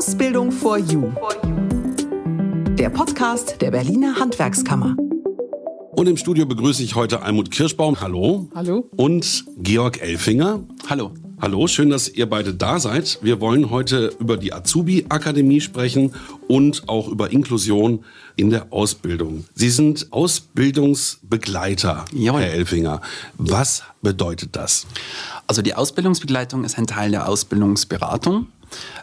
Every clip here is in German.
Ausbildung for You. Der Podcast der Berliner Handwerkskammer. Und im Studio begrüße ich heute Almut Kirschbaum. Hallo. Hallo. Und Georg Elfinger. Hallo. Hallo, schön, dass ihr beide da seid. Wir wollen heute über die Azubi-Akademie sprechen und auch über Inklusion in der Ausbildung. Sie sind Ausbildungsbegleiter, Jawohl. Herr Elfinger. Was bedeutet das? Also die Ausbildungsbegleitung ist ein Teil der Ausbildungsberatung.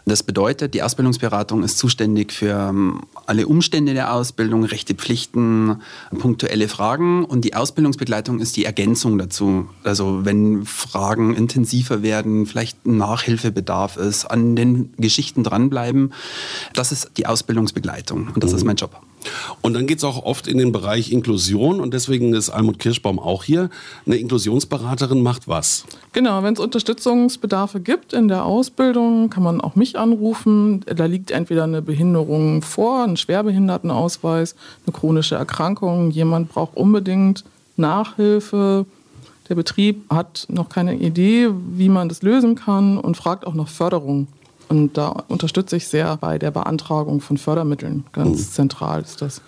Das bedeutet, die Ausbildungsberatung ist zuständig für ähm, alle Umstände der Ausbildung, Rechte, Pflichten, punktuelle Fragen und die Ausbildungsbegleitung ist die Ergänzung dazu. Also wenn Fragen intensiver werden, vielleicht Nachhilfebedarf ist, an den Geschichten dranbleiben, das ist die Ausbildungsbegleitung und das ist mein Job. Und dann geht es auch oft in den Bereich Inklusion und deswegen ist Almut Kirschbaum auch hier. Eine Inklusionsberaterin macht was? Genau, wenn es Unterstützungsbedarfe gibt in der Ausbildung, kann man auch mich anrufen. Da liegt entweder eine Behinderung vor, ein Schwerbehindertenausweis, eine chronische Erkrankung, jemand braucht unbedingt Nachhilfe. Der Betrieb hat noch keine Idee, wie man das lösen kann und fragt auch nach Förderung. Und da unterstütze ich sehr bei der Beantragung von Fördermitteln. Ganz zentral ist das.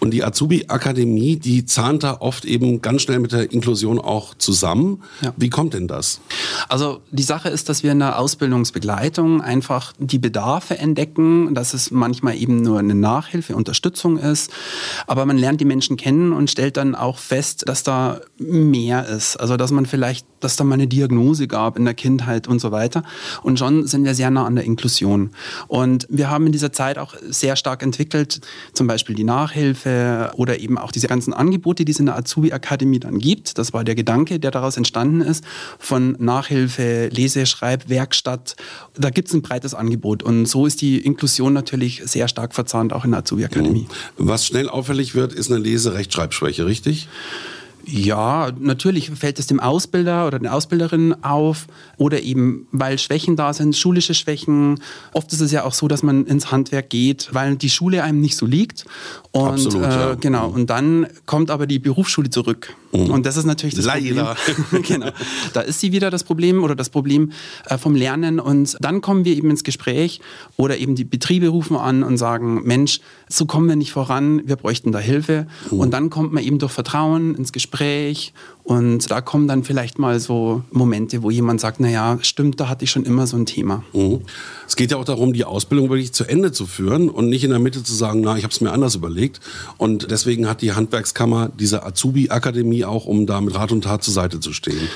Und die Azubi-Akademie, die zahnt da oft eben ganz schnell mit der Inklusion auch zusammen. Ja. Wie kommt denn das? Also die Sache ist, dass wir in der Ausbildungsbegleitung einfach die Bedarfe entdecken, dass es manchmal eben nur eine Nachhilfe, Unterstützung ist. Aber man lernt die Menschen kennen und stellt dann auch fest, dass da mehr ist. Also dass man vielleicht, dass da mal eine Diagnose gab in der Kindheit und so weiter. Und schon sind wir sehr nah an der Inklusion. Und wir haben in dieser Zeit auch sehr stark entwickelt, zum Beispiel die Nachhilfe oder eben auch diese ganzen Angebote, die es in der Azubi-Akademie dann gibt. Das war der Gedanke, der daraus entstanden ist, von Nachhilfe, Lese-, Schreib-, Werkstatt. Da gibt es ein breites Angebot. Und so ist die Inklusion natürlich sehr stark verzahnt, auch in der Azubi-Akademie. Was schnell auffällig wird, ist eine Lese-Rechtschreibschwäche, richtig? Ja, natürlich fällt es dem Ausbilder oder der Ausbilderin auf oder eben, weil Schwächen da sind, schulische Schwächen. Oft ist es ja auch so, dass man ins Handwerk geht, weil die Schule einem nicht so liegt. Und Absolut, äh, ja. genau, und dann kommt aber die Berufsschule zurück. Und das ist natürlich das Leider. Problem. genau. Da ist sie wieder das Problem oder das Problem äh, vom Lernen und dann kommen wir eben ins Gespräch oder eben die Betriebe rufen an und sagen, Mensch, so kommen wir nicht voran, wir bräuchten da Hilfe. Und dann kommt man eben durch Vertrauen ins Gespräch und da kommen dann vielleicht mal so Momente, wo jemand sagt, naja, stimmt, da hatte ich schon immer so ein Thema. Mhm. Es geht ja auch darum, die Ausbildung wirklich zu Ende zu führen und nicht in der Mitte zu sagen, na, ich habe es mir anders überlegt. Und deswegen hat die Handwerkskammer diese Azubi-Akademie auch, um da mit Rat und Tat zur Seite zu stehen.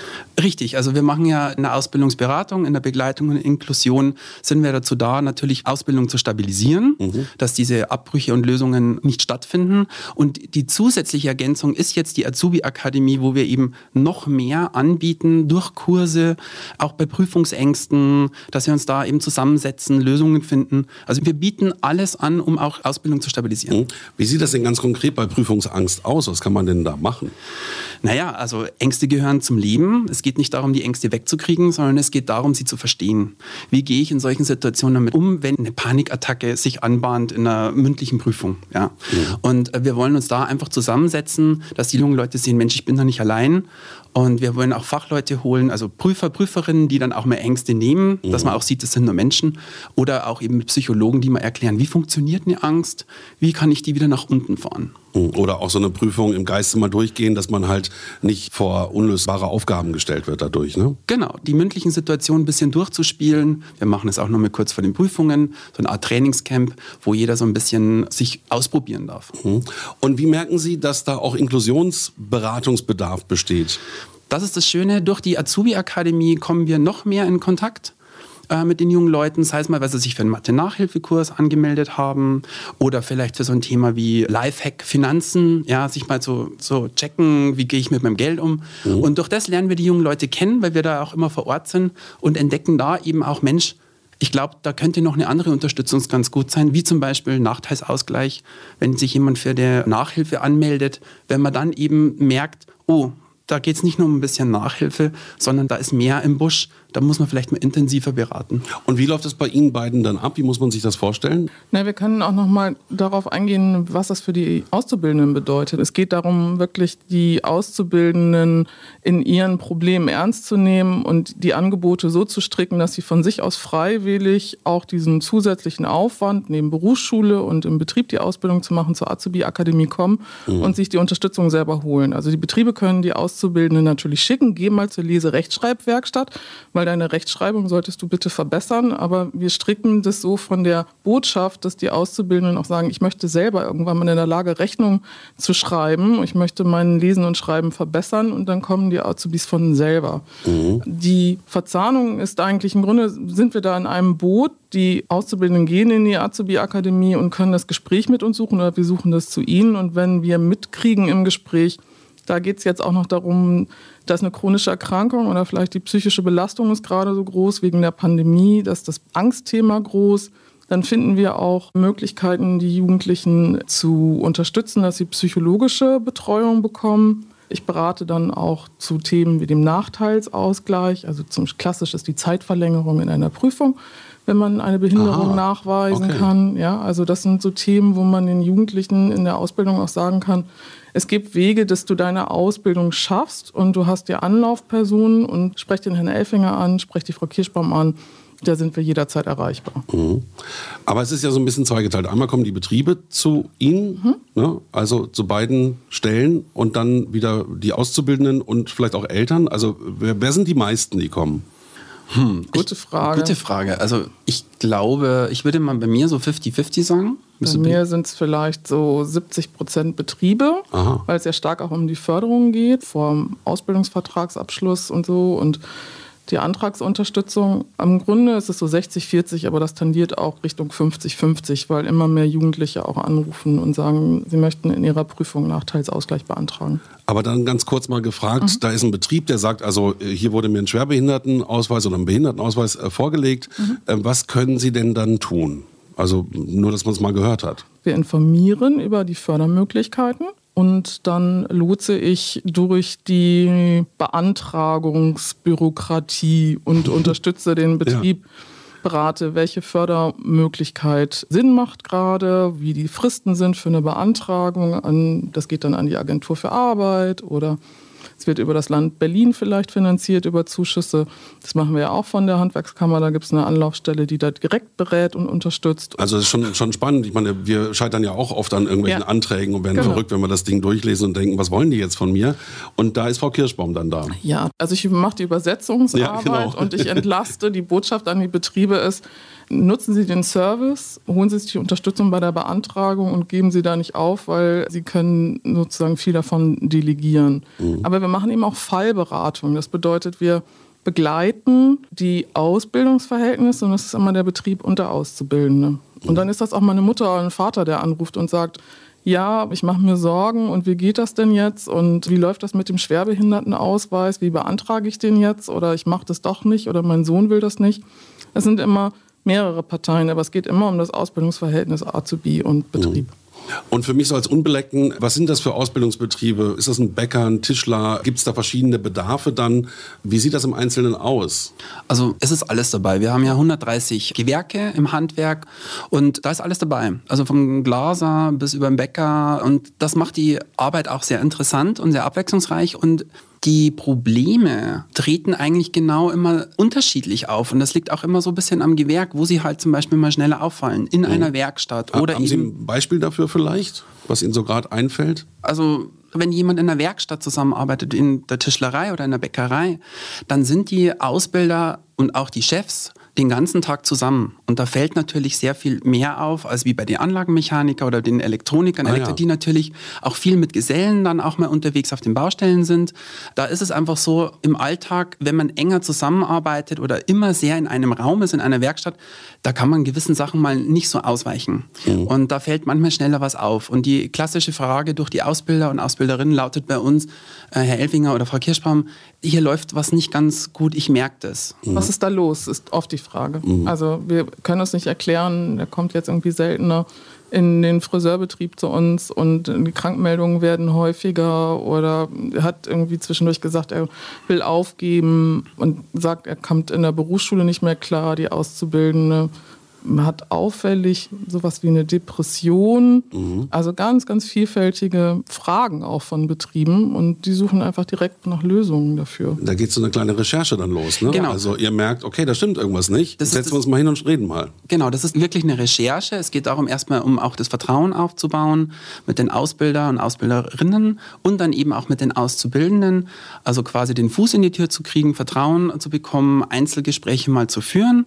Richtig, also wir machen ja in der Ausbildungsberatung, in der Begleitung und Inklusion sind wir dazu da, natürlich Ausbildung zu stabilisieren, dass diese Abbrüche und Lösungen nicht stattfinden. Und die zusätzliche Ergänzung ist jetzt die Azubi-Akademie, wo wir eben noch mehr anbieten durch Kurse, auch bei Prüfungsängsten, dass wir uns da eben zusammensetzen, Lösungen finden. Also wir bieten alles an, um auch Ausbildung zu stabilisieren. Mhm. Wie sieht das denn ganz konkret bei Prüfungsangst aus? Was kann man denn da machen? Naja, also Ängste gehören zum Leben. Es geht nicht darum, die Ängste wegzukriegen, sondern es geht darum, sie zu verstehen. Wie gehe ich in solchen Situationen damit um, wenn eine Panikattacke sich anbahnt in einer mündlichen Prüfung? Ja. Und äh, wir wollen uns da einfach zusammensetzen, dass die jungen Leute sehen, Mensch, ich bin da nicht allein. Und wir wollen auch Fachleute holen, also Prüfer, Prüferinnen, die dann auch mehr Ängste nehmen, dass man auch sieht, das sind nur Menschen. Oder auch eben mit Psychologen, die mal erklären, wie funktioniert eine Angst? Wie kann ich die wieder nach unten fahren? Mhm. Oder auch so eine Prüfung im Geiste mal durchgehen, dass man halt nicht vor unlösbare Aufgaben gestellt wird dadurch. Ne? Genau, die mündlichen Situationen ein bisschen durchzuspielen. Wir machen es auch noch mal kurz vor den Prüfungen, so eine Art Trainingscamp, wo jeder so ein bisschen sich ausprobieren darf. Mhm. Und wie merken Sie, dass da auch Inklusionsberatungsbedarf besteht? Das ist das Schöne, durch die Azubi-Akademie kommen wir noch mehr in Kontakt äh, mit den jungen Leuten, sei es mal, weil sie sich für einen Mathe-Nachhilfekurs angemeldet haben oder vielleicht für so ein Thema wie Lifehack Finanzen, ja, sich mal so, so checken, wie gehe ich mit meinem Geld um. Und durch das lernen wir die jungen Leute kennen, weil wir da auch immer vor Ort sind und entdecken da eben auch, Mensch, ich glaube, da könnte noch eine andere Unterstützung ganz gut sein, wie zum Beispiel Nachteilsausgleich, wenn sich jemand für die Nachhilfe anmeldet, wenn man dann eben merkt, oh, da geht es nicht nur um ein bisschen Nachhilfe, sondern da ist mehr im Busch. Da muss man vielleicht mal intensiver beraten. Und wie läuft das bei Ihnen beiden dann ab? Wie muss man sich das vorstellen? Na, wir können auch noch mal darauf eingehen, was das für die Auszubildenden bedeutet. Es geht darum, wirklich die Auszubildenden in ihren Problemen ernst zu nehmen und die Angebote so zu stricken, dass sie von sich aus freiwillig auch diesen zusätzlichen Aufwand neben Berufsschule und im Betrieb die Ausbildung zu machen zur Azubi-Akademie kommen mhm. und sich die Unterstützung selber holen. Also die Betriebe können die Auszubildenden natürlich schicken, geh mal zur Lese-Rechtschreibwerkstatt, weil deine Rechtschreibung solltest du bitte verbessern. Aber wir stricken das so von der Botschaft, dass die Auszubildenden auch sagen, ich möchte selber irgendwann mal in der Lage, Rechnung zu schreiben. Ich möchte mein Lesen und Schreiben verbessern und dann kommen die Azubis von selber. Mhm. Die Verzahnung ist eigentlich im Grunde, sind wir da in einem Boot. Die Auszubildenden gehen in die Azubi-Akademie und können das Gespräch mit uns suchen oder wir suchen das zu ihnen. Und wenn wir mitkriegen im Gespräch, da geht es jetzt auch noch darum, dass eine chronische Erkrankung oder vielleicht die psychische Belastung ist gerade so groß wegen der Pandemie, dass das Angstthema groß. Dann finden wir auch Möglichkeiten, die Jugendlichen zu unterstützen, dass sie psychologische Betreuung bekommen. Ich berate dann auch zu Themen wie dem Nachteilsausgleich. Also zum klassisch ist die Zeitverlängerung in einer Prüfung, wenn man eine Behinderung Aha, nachweisen okay. kann. Ja, also das sind so Themen, wo man den Jugendlichen in der Ausbildung auch sagen kann, es gibt Wege, dass du deine Ausbildung schaffst und du hast dir Anlaufpersonen und sprech den Herrn Elfinger an, sprech die Frau Kirschbaum an. Da sind wir jederzeit erreichbar. Mhm. Aber es ist ja so ein bisschen zweigeteilt. Einmal kommen die Betriebe zu Ihnen, mhm. ne? also zu beiden Stellen und dann wieder die Auszubildenden und vielleicht auch Eltern. Also wer, wer sind die meisten, die kommen? Hm, gute Frage. Gute Frage. Also ich glaube, ich würde mal bei mir so 50-50 sagen. Bei mir sind es vielleicht so 70 Prozent Betriebe, Aha. weil es ja stark auch um die Förderung geht, vor dem Ausbildungsvertragsabschluss und so. Und die Antragsunterstützung. Am Grunde ist es so 60-40, aber das tendiert auch Richtung 50-50, weil immer mehr Jugendliche auch anrufen und sagen, sie möchten in ihrer Prüfung Nachteilsausgleich beantragen. Aber dann ganz kurz mal gefragt, mhm. da ist ein Betrieb, der sagt, also äh, hier wurde mir ein Schwerbehindertenausweis oder ein Behindertenausweis äh, vorgelegt. Mhm. Äh, was können Sie denn dann tun? Also nur, dass man es mal gehört hat. Wir informieren über die Fördermöglichkeiten und dann lotse ich durch die Beantragungsbürokratie und unterstütze den Betrieb. Ja. Berate, welche Fördermöglichkeit Sinn macht gerade, wie die Fristen sind für eine Beantragung. das geht dann an die Agentur für Arbeit oder es wird über das Land Berlin vielleicht finanziert, über Zuschüsse. Das machen wir ja auch von der Handwerkskammer. Da gibt es eine Anlaufstelle, die da direkt berät und unterstützt. Also das ist schon, schon spannend. Ich meine, wir scheitern ja auch oft an irgendwelchen ja. Anträgen und werden genau. verrückt, wenn wir das Ding durchlesen und denken, was wollen die jetzt von mir? Und da ist Frau Kirschbaum dann da. Ja, also ich mache die Übersetzungsarbeit ja, genau. und ich entlaste. Die Botschaft an die Betriebe ist, nutzen Sie den Service, holen Sie sich die Unterstützung bei der Beantragung und geben Sie da nicht auf, weil Sie können sozusagen viel davon delegieren. Mhm. Aber wir machen eben auch Fallberatung. Das bedeutet, wir begleiten die Ausbildungsverhältnisse und das ist immer der Betrieb und der Auszubildende. Und dann ist das auch meine Mutter oder ein Vater, der anruft und sagt, ja, ich mache mir Sorgen und wie geht das denn jetzt und wie läuft das mit dem Schwerbehindertenausweis, wie beantrage ich den jetzt oder ich mache das doch nicht oder mein Sohn will das nicht. Es sind immer mehrere Parteien, aber es geht immer um das Ausbildungsverhältnis Azubi und Betrieb. Mhm. Und für mich so als Unbeleckten, was sind das für Ausbildungsbetriebe? Ist das ein Bäcker, ein Tischler? Gibt es da verschiedene Bedarfe dann? Wie sieht das im Einzelnen aus? Also es ist alles dabei. Wir haben ja 130 Gewerke im Handwerk und da ist alles dabei. Also vom Glaser bis über den Bäcker und das macht die Arbeit auch sehr interessant und sehr abwechslungsreich und die Probleme treten eigentlich genau immer unterschiedlich auf. Und das liegt auch immer so ein bisschen am Gewerk, wo sie halt zum Beispiel mal schneller auffallen. In mhm. einer Werkstatt. Oder Haben Sie ein Beispiel dafür vielleicht, was Ihnen so gerade einfällt? Also wenn jemand in einer Werkstatt zusammenarbeitet, in der Tischlerei oder in der Bäckerei, dann sind die Ausbilder und auch die Chefs den ganzen Tag zusammen. Und da fällt natürlich sehr viel mehr auf, als wie bei den Anlagenmechaniker oder den Elektronikern, ah, Elektro, ja. die natürlich auch viel mit Gesellen dann auch mal unterwegs auf den Baustellen sind. Da ist es einfach so, im Alltag, wenn man enger zusammenarbeitet oder immer sehr in einem Raum ist, in einer Werkstatt, da kann man gewissen Sachen mal nicht so ausweichen. Mhm. Und da fällt manchmal schneller was auf. Und die klassische Frage durch die Ausbilder und Ausbilderinnen lautet bei uns, äh, Herr Elfinger oder Frau Kirschbaum, hier läuft was nicht ganz gut, ich merke das. Mhm. Was ist da los, ist oft die Frage. Mhm. Also wir können es nicht erklären, der kommt jetzt irgendwie seltener. in den Friseurbetrieb zu uns und die Krankmeldungen werden häufiger oder hat irgendwie zwischendurch gesagt, er will aufgeben und sagt, er kommt in der Berufsschule nicht mehr klar, die Auszubildende hat auffällig sowas wie eine Depression. Mhm. Also ganz, ganz vielfältige Fragen auch von Betrieben und die suchen einfach direkt nach Lösungen dafür. Da geht so eine kleine Recherche dann los. Ne? Genau. Also ihr merkt, okay, da stimmt irgendwas nicht. Das Setzen wir uns mal hin und reden mal. Genau, das ist wirklich eine Recherche. Es geht darum, erstmal um auch das Vertrauen aufzubauen mit den Ausbilder und Ausbilderinnen und dann eben auch mit den Auszubildenden. Also quasi den Fuß in die Tür zu kriegen, Vertrauen zu bekommen, Einzelgespräche mal zu führen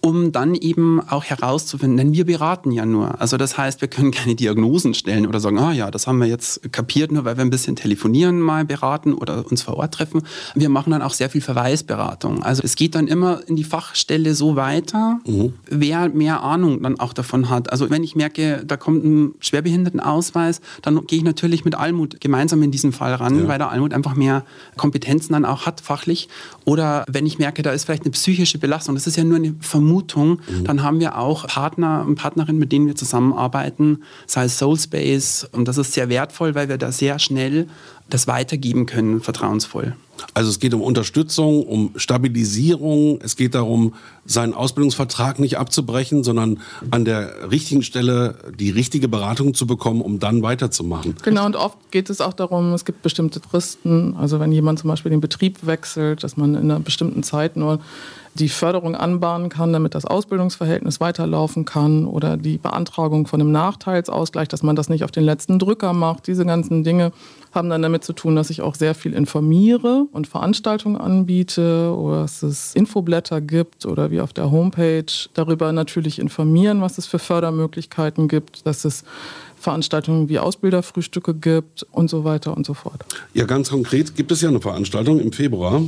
um dann eben auch herauszufinden, denn wir beraten ja nur. Also das heißt, wir können keine Diagnosen stellen oder sagen, ah ja, das haben wir jetzt kapiert, nur weil wir ein bisschen telefonieren mal beraten oder uns vor Ort treffen. Wir machen dann auch sehr viel Verweisberatung. Also es geht dann immer in die Fachstelle so weiter, mhm. wer mehr Ahnung dann auch davon hat. Also wenn ich merke, da kommt ein Schwerbehindertenausweis, dann gehe ich natürlich mit Almut gemeinsam in diesen Fall ran, ja. weil der Almut einfach mehr Kompetenzen dann auch hat fachlich. Oder wenn ich merke, da ist vielleicht eine psychische Belastung, das ist ja nur eine Vermutung, mhm. dann haben wir auch Partner und Partnerinnen, mit denen wir zusammenarbeiten, sei es Soulspace. Und das ist sehr wertvoll, weil wir da sehr schnell das weitergeben können, vertrauensvoll. Also es geht um Unterstützung, um Stabilisierung. Es geht darum, seinen Ausbildungsvertrag nicht abzubrechen, sondern an der richtigen Stelle die richtige Beratung zu bekommen, um dann weiterzumachen. Genau, und oft geht es auch darum, es gibt bestimmte Fristen. Also wenn jemand zum Beispiel den Betrieb wechselt, dass man in einer bestimmten Zeit nur die Förderung anbahnen kann, damit das Ausbildungsverhältnis weiterlaufen kann oder die Beantragung von einem Nachteilsausgleich, dass man das nicht auf den letzten Drücker macht. Diese ganzen Dinge haben dann damit zu tun, dass ich auch sehr viel informiere und Veranstaltungen anbiete oder dass es Infoblätter gibt oder wie auf der Homepage darüber natürlich informieren, was es für Fördermöglichkeiten gibt, dass es Veranstaltungen wie Ausbilderfrühstücke gibt und so weiter und so fort. Ja, ganz konkret gibt es ja eine Veranstaltung im Februar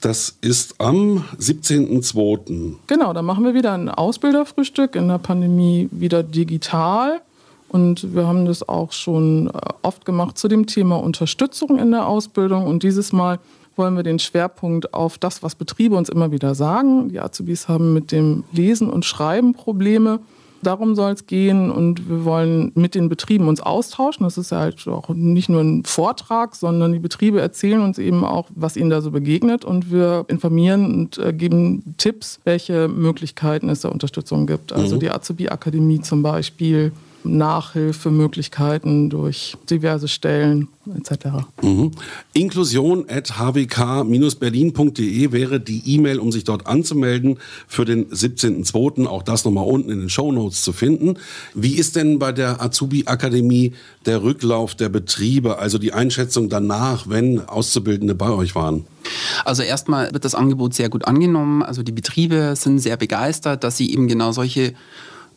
das ist am 17.02. Genau, da machen wir wieder ein Ausbilderfrühstück in der Pandemie wieder digital. Und wir haben das auch schon äh, oft gemacht zu dem Thema Unterstützung in der Ausbildung. Und dieses Mal wollen wir den Schwerpunkt auf das, was Betriebe uns immer wieder sagen. Die Azubis haben mit dem Lesen und Schreiben Probleme. Darum soll es gehen und wir wollen mit den Betrieben uns austauschen. Das ist ja halt auch nicht nur ein Vortrag, sondern die Betriebe erzählen uns eben auch, was ihnen da so begegnet und wir informieren und äh, geben Tipps, welche Möglichkeiten es der Unterstützung gibt. Also mhm. die Azubi-Akademie zum Beispiel Nachhilfemöglichkeiten durch diverse Stellen etc. Mhm. Inklusion at hwk-berlin.de wäre die E-Mail, um sich dort anzumelden für den 17.02. Auch das nochmal unten in den Show Notes zu finden. Wie ist denn bei der Azubi-Akademie der Rücklauf der Betriebe, also die Einschätzung danach, wenn Auszubildende bei euch waren? Also erstmal wird das Angebot sehr gut angenommen. Also die Betriebe sind sehr begeistert, dass sie eben genau solche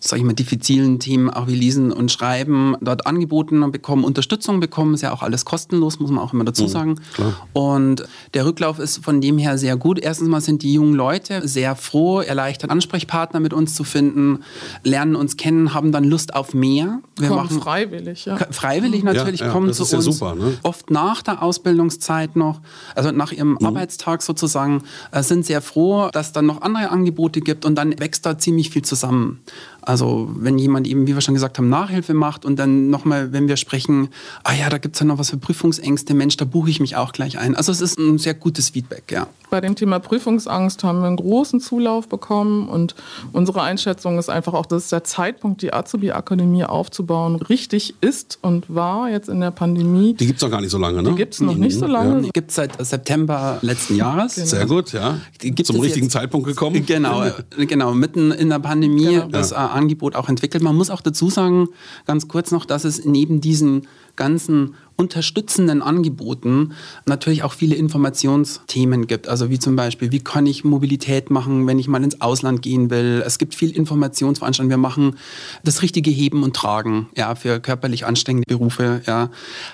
sage ich mal, diffizilen Themen auch wie Lesen und Schreiben dort angeboten bekommen, Unterstützung bekommen, ist ja auch alles kostenlos, muss man auch immer dazu mhm, sagen. Mhm, und der Rücklauf ist von dem her sehr gut. Erstens mal sind die jungen Leute sehr froh, erleichtert Ansprechpartner mit uns zu finden, lernen uns kennen, haben dann Lust auf mehr. Wir kommen machen freiwillig, ja. Freiwillig natürlich ja, ja, kommen zu uns. Ja super, ne? Oft nach der Ausbildungszeit noch, also nach ihrem mhm. Arbeitstag sozusagen, äh, sind sehr froh, dass es dann noch andere Angebote gibt und dann wächst da ziemlich viel zusammen. Also wenn jemand eben, wie wir schon gesagt haben, Nachhilfe macht und dann nochmal, wenn wir sprechen, ah ja, da gibt es ja noch was für Prüfungsängste, Mensch, da buche ich mich auch gleich ein. Also es ist ein sehr gutes Feedback, ja. Bei dem Thema Prüfungsangst haben wir einen großen Zulauf bekommen und unsere Einschätzung ist einfach auch, dass der Zeitpunkt, die Azubi-Akademie aufzubauen, richtig ist und war jetzt in der Pandemie. Die gibt es noch gar nicht so lange, ne? Die gibt es noch nicht so lange. Ja. Die gibt es seit September letzten Jahres. Genau. Sehr gut, ja. Zum richtigen jetzt, Zeitpunkt gekommen. Genau, genau, mitten in der Pandemie genau. das ja. Angebot auch entwickelt. Man muss auch dazu sagen, ganz kurz noch, dass es neben diesen ganzen unterstützenden Angeboten natürlich auch viele Informationsthemen gibt. Also wie zum Beispiel, wie kann ich Mobilität machen, wenn ich mal ins Ausland gehen will. Es gibt viel Informationsveranstaltungen. Wir machen das richtige Heben und Tragen ja, für körperlich anstrengende Berufe. Ja.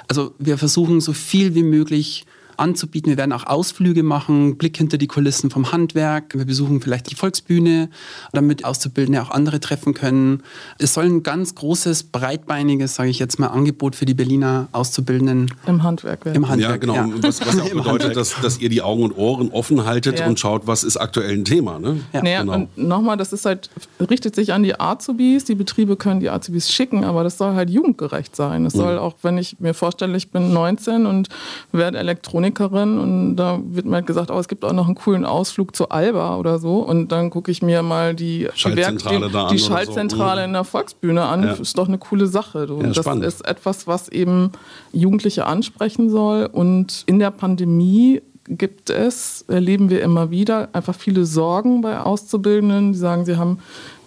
Also wir versuchen so viel wie möglich anzubieten. Wir werden auch Ausflüge machen, Blick hinter die Kulissen vom Handwerk. Wir besuchen vielleicht die Volksbühne, damit Auszubildende auch andere treffen können. Es soll ein ganz großes, breitbeiniges, sage ich jetzt mal, Angebot für die Berliner Auszubildenden im Handwerk werden. Im Handwerk, ja, genau. Ja. Was, was ja auch bedeutet, dass, dass ihr die Augen und Ohren offen haltet ja. und schaut, was ist aktuell ein Thema. Ne? Ja, naja, genau. und nochmal, das ist halt, richtet sich an die Azubis. Die Betriebe können die Azubis schicken, aber das soll halt jugendgerecht sein. Es soll auch, wenn ich mir vorstelle, ich bin 19 und werde Elektronikerin und da wird mir halt gesagt, oh, es gibt auch noch einen coolen Ausflug zu Alba oder so und dann gucke ich mir mal die Schaltzentrale, die, die Schaltzentrale so. in der Volksbühne an. Ja. Ist doch eine coole Sache. Ja, das spannend. ist etwas, was eben Jugendliche ansprechen soll und in der Pandemie gibt es, erleben wir immer wieder, einfach viele Sorgen bei Auszubildenden, die sagen, sie haben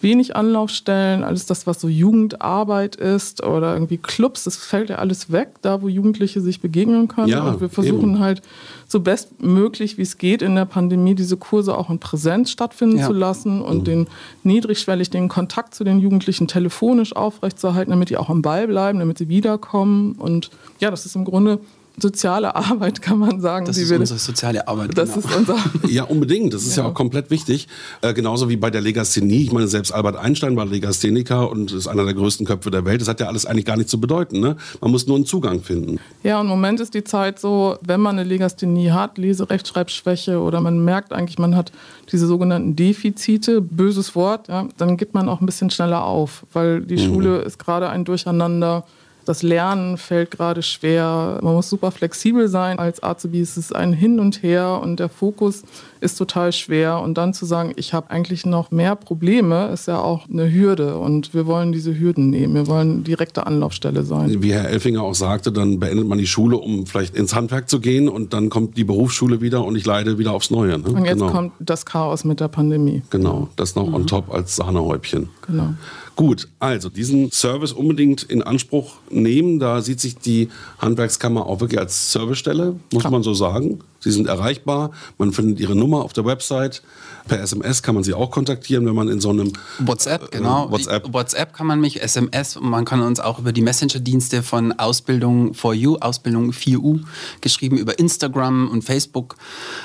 wenig Anlaufstellen, alles das, was so Jugendarbeit ist oder irgendwie Clubs, das fällt ja alles weg, da wo Jugendliche sich begegnen können. Ja, und wir versuchen eben. halt so bestmöglich wie es geht in der Pandemie diese Kurse auch in Präsenz stattfinden ja. zu lassen und mhm. den niedrigschwellig den Kontakt zu den Jugendlichen telefonisch aufrechtzuerhalten, damit die auch am Ball bleiben, damit sie wiederkommen. Und ja, das ist im Grunde soziale Arbeit, kann man sagen. Das ist unsere soziale Arbeit. Das genau. ist unser ja, unbedingt. Das ist ja, ja auch komplett wichtig. Äh, genauso wie bei der Legasthenie. Ich meine, selbst Albert Einstein war Legastheniker und ist einer der größten Köpfe der Welt. Das hat ja alles eigentlich gar nicht zu bedeuten. Ne? Man muss nur einen Zugang finden. Ja, und im Moment ist die Zeit so, wenn man eine Legasthenie hat, Lese-, Rechtschreibschwäche oder man merkt eigentlich, man hat diese sogenannten Defizite, böses Wort, ja, dann gibt man auch ein bisschen schneller auf, weil die mhm. Schule ist gerade ein Durcheinander das Lernen fällt gerade schwer. Man muss super flexibel sein. Als Azubi ist es ein Hin und Her und der Fokus ist total schwer. Und dann zu sagen, ich habe eigentlich noch mehr Probleme, ist ja auch eine Hürde. Und wir wollen diese Hürden nehmen. Wir wollen direkte Anlaufstelle sein. Wie Herr Elfinger auch sagte, dann beendet man die Schule, um vielleicht ins Handwerk zu gehen. Und dann kommt die Berufsschule wieder und ich leide wieder aufs Neue. Ne? Und jetzt genau. kommt das Chaos mit der Pandemie. Genau, das noch mhm. on top als Sahnehäubchen. Genau. Gut, also diesen Service unbedingt in Anspruch nehmen. Da sieht sich die Handwerkskammer auch wirklich als Servicestelle, muss man so sagen. Sie sind erreichbar. Man findet ihre Nummer auf der Website. Per SMS kann man sie auch kontaktieren, wenn man in so einem WhatsApp, äh, genau. WhatsApp. WhatsApp kann man mich, SMS und man kann uns auch über die Messenger-Dienste von Ausbildung for You, Ausbildung 4U, geschrieben über Instagram und Facebook,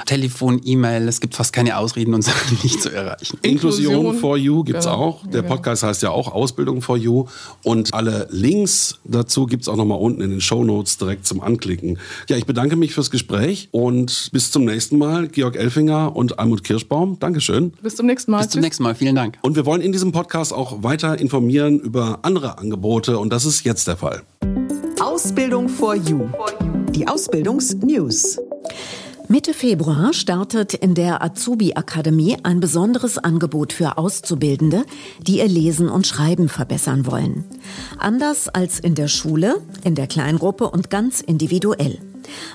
Telefon, E-Mail. Es gibt fast keine Ausreden, uns nicht zu erreichen. Inklusion, Inklusion for You gibt es genau. auch. Der Podcast heißt ja auch Ausbildung for You. Und alle Links dazu gibt es auch nochmal unten in den Show Notes direkt zum Anklicken. Ja, ich bedanke mich fürs Gespräch und und bis zum nächsten Mal, Georg Elfinger und Almut Kirschbaum. Dankeschön. Bis zum nächsten Mal. Bis zum nächsten Mal. Vielen Dank. Und wir wollen in diesem Podcast auch weiter informieren über andere Angebote und das ist jetzt der Fall. Ausbildung for You. Die Ausbildungsnews. Mitte Februar startet in der Azubi Akademie ein besonderes Angebot für Auszubildende, die ihr Lesen und Schreiben verbessern wollen. Anders als in der Schule, in der Kleingruppe und ganz individuell.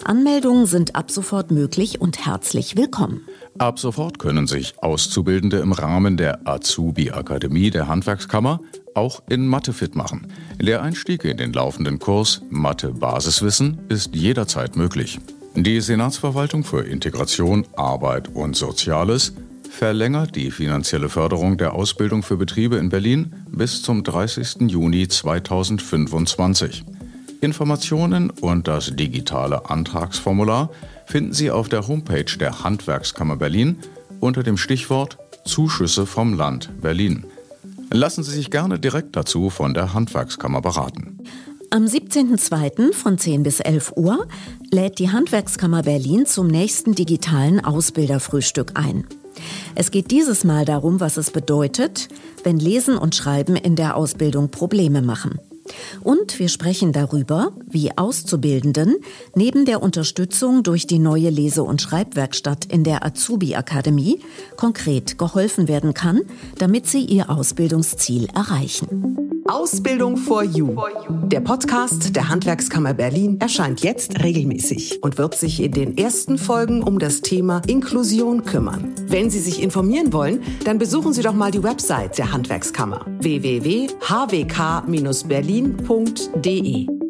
Anmeldungen sind ab sofort möglich und herzlich willkommen. Ab sofort können sich Auszubildende im Rahmen der Azubi-Akademie der Handwerkskammer auch in Mathe fit machen. Der Einstieg in den laufenden Kurs Mathe Basiswissen ist jederzeit möglich. Die Senatsverwaltung für Integration, Arbeit und Soziales verlängert die finanzielle Förderung der Ausbildung für Betriebe in Berlin bis zum 30. Juni 2025. Informationen und das digitale Antragsformular finden Sie auf der Homepage der Handwerkskammer Berlin unter dem Stichwort Zuschüsse vom Land Berlin. Lassen Sie sich gerne direkt dazu von der Handwerkskammer beraten. Am 17.02. von 10 bis 11 Uhr lädt die Handwerkskammer Berlin zum nächsten digitalen Ausbilderfrühstück ein. Es geht dieses Mal darum, was es bedeutet, wenn Lesen und Schreiben in der Ausbildung Probleme machen. Und wir sprechen darüber, wie Auszubildenden neben der Unterstützung durch die neue Lese- und Schreibwerkstatt in der Azubi-Akademie konkret geholfen werden kann, damit sie ihr Ausbildungsziel erreichen. Ausbildung for You. Der Podcast der Handwerkskammer Berlin erscheint jetzt regelmäßig und wird sich in den ersten Folgen um das Thema Inklusion kümmern. Wenn Sie sich informieren wollen, dann besuchen Sie doch mal die Website der Handwerkskammer www.hwk-berlin berlin.de